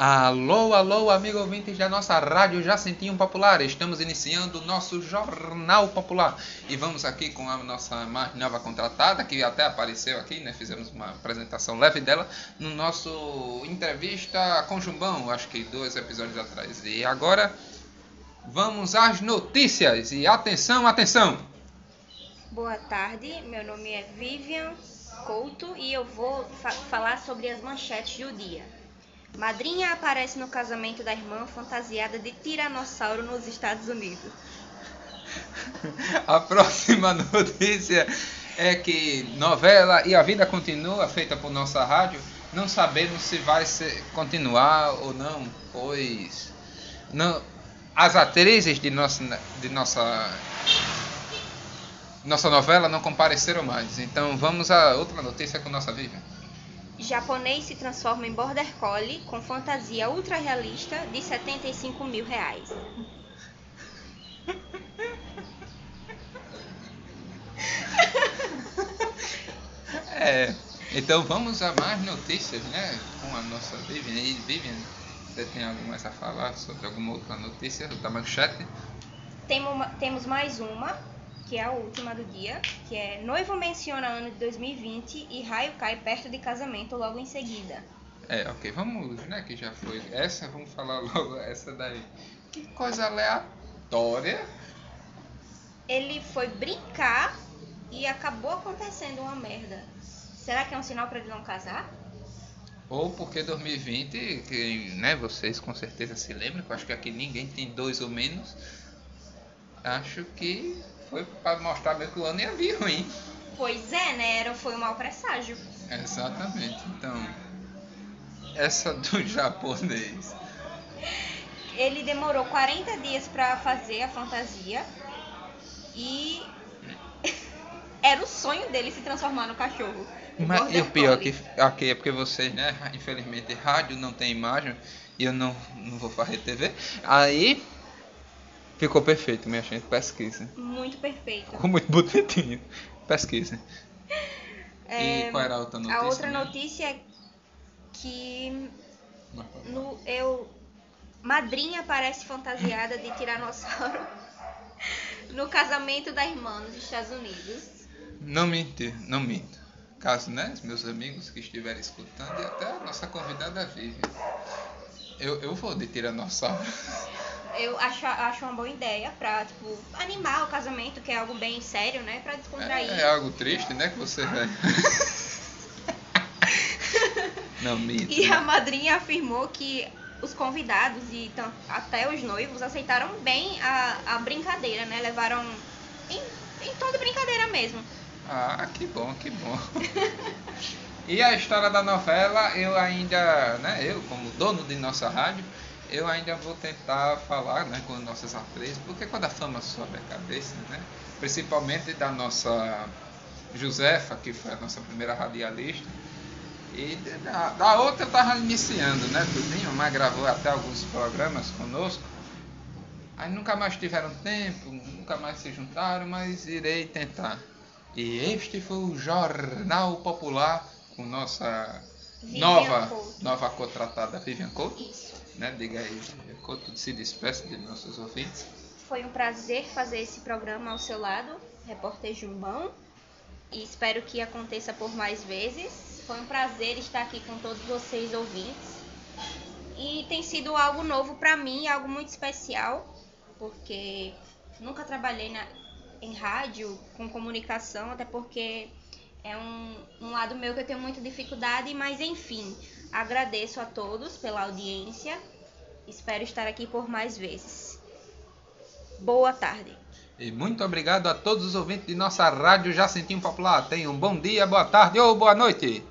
Alô, alô, amigo ouvintes da nossa rádio Jacentinho Popular. Estamos iniciando o nosso Jornal Popular. E vamos aqui com a nossa mais nova contratada, que até apareceu aqui, né? Fizemos uma apresentação leve dela no nosso entrevista com Jumbão, acho que dois episódios atrás. E agora vamos às notícias. E atenção, atenção! Boa tarde, meu nome é Vivian Couto e eu vou fa falar sobre as manchetes do dia. Madrinha aparece no casamento da irmã fantasiada de tiranossauro nos Estados Unidos. A próxima notícia é que novela E a Vida Continua, feita por nossa rádio, não sabemos se vai ser, continuar ou não, pois não, as atrizes de nossa, de nossa, nossa novela não compareceram mais. Então vamos a outra notícia com nossa Vivian. Japonês se transforma em border collie com fantasia ultra realista de 75 mil reais. É, então vamos a mais notícias, né? Com a nossa Vivian. E Vivian, você tem algo mais a falar sobre alguma outra notícia da manchete? Temos mais uma que é a última do dia, que é noivo menciona ano de 2020 e raio cai perto de casamento logo em seguida. É, ok, vamos, né, que já foi essa, vamos falar logo essa daí. Que coisa aleatória. Ele foi brincar e acabou acontecendo uma merda. Será que é um sinal para ele não casar? Ou porque 2020, que, né, vocês com certeza se lembram, que eu acho que aqui ninguém tem dois ou menos. Acho que foi para mostrar mesmo que o ano ia vir ruim. Pois é, né? Era, foi um mau presságio. Exatamente. Então, essa do japonês. Ele demorou 40 dias para fazer a fantasia e era o sonho dele se transformar no cachorro. Mas e o pior que aqui é porque vocês, né, infelizmente rádio não tem imagem e eu não, não vou fazer TV. Aí Ficou perfeito, minha gente. Pesquisa. Muito perfeito. Ficou muito bonitinho. Pesquisa. É, e qual era a outra notícia? A outra notícia é que no, eu madrinha parece fantasiada de tiranossauro no casamento da irmã nos Estados Unidos. Não minto, não minto. Caso, né, meus amigos que estiverem escutando e até a nossa convidada vive. Eu, eu vou de tiranossauro. eu acho, acho uma boa ideia pra, tipo, animar o casamento, que é algo bem sério, né? Pra descontrair. É, é algo triste, né? Que você vai. Não, mito. E a madrinha afirmou que os convidados e até os noivos aceitaram bem a, a brincadeira, né? Levaram em, em tom de brincadeira mesmo. Ah, que bom, que bom. e a história da novela, eu ainda, né, eu como dono de nossa rádio, eu ainda vou tentar falar né, com nossas atrizes, porque quando a fama sobe a cabeça, né, principalmente da nossa Josefa, que foi a nossa primeira radialista, e da, da outra eu estava iniciando, né, tudinho, mas gravou até alguns programas conosco. Aí nunca mais tiveram tempo, nunca mais se juntaram, mas irei tentar. E este foi o Jornal Popular com nossa Vivian nova, Couto. nova contratada Vivian Couto. Isso né? Diga aí, quanto se despeça de nossos ouvintes. Foi um prazer fazer esse programa ao seu lado, repórter Jumbão, e espero que aconteça por mais vezes. Foi um prazer estar aqui com todos vocês ouvintes. E tem sido algo novo para mim, algo muito especial, porque nunca trabalhei na, em rádio com comunicação, até porque é um, um lado meu que eu tenho muita dificuldade, mas enfim, Agradeço a todos pela audiência. Espero estar aqui por mais vezes. Boa tarde. E muito obrigado a todos os ouvintes de nossa rádio Jacentinho Popular. Tenham um bom dia, boa tarde ou boa noite.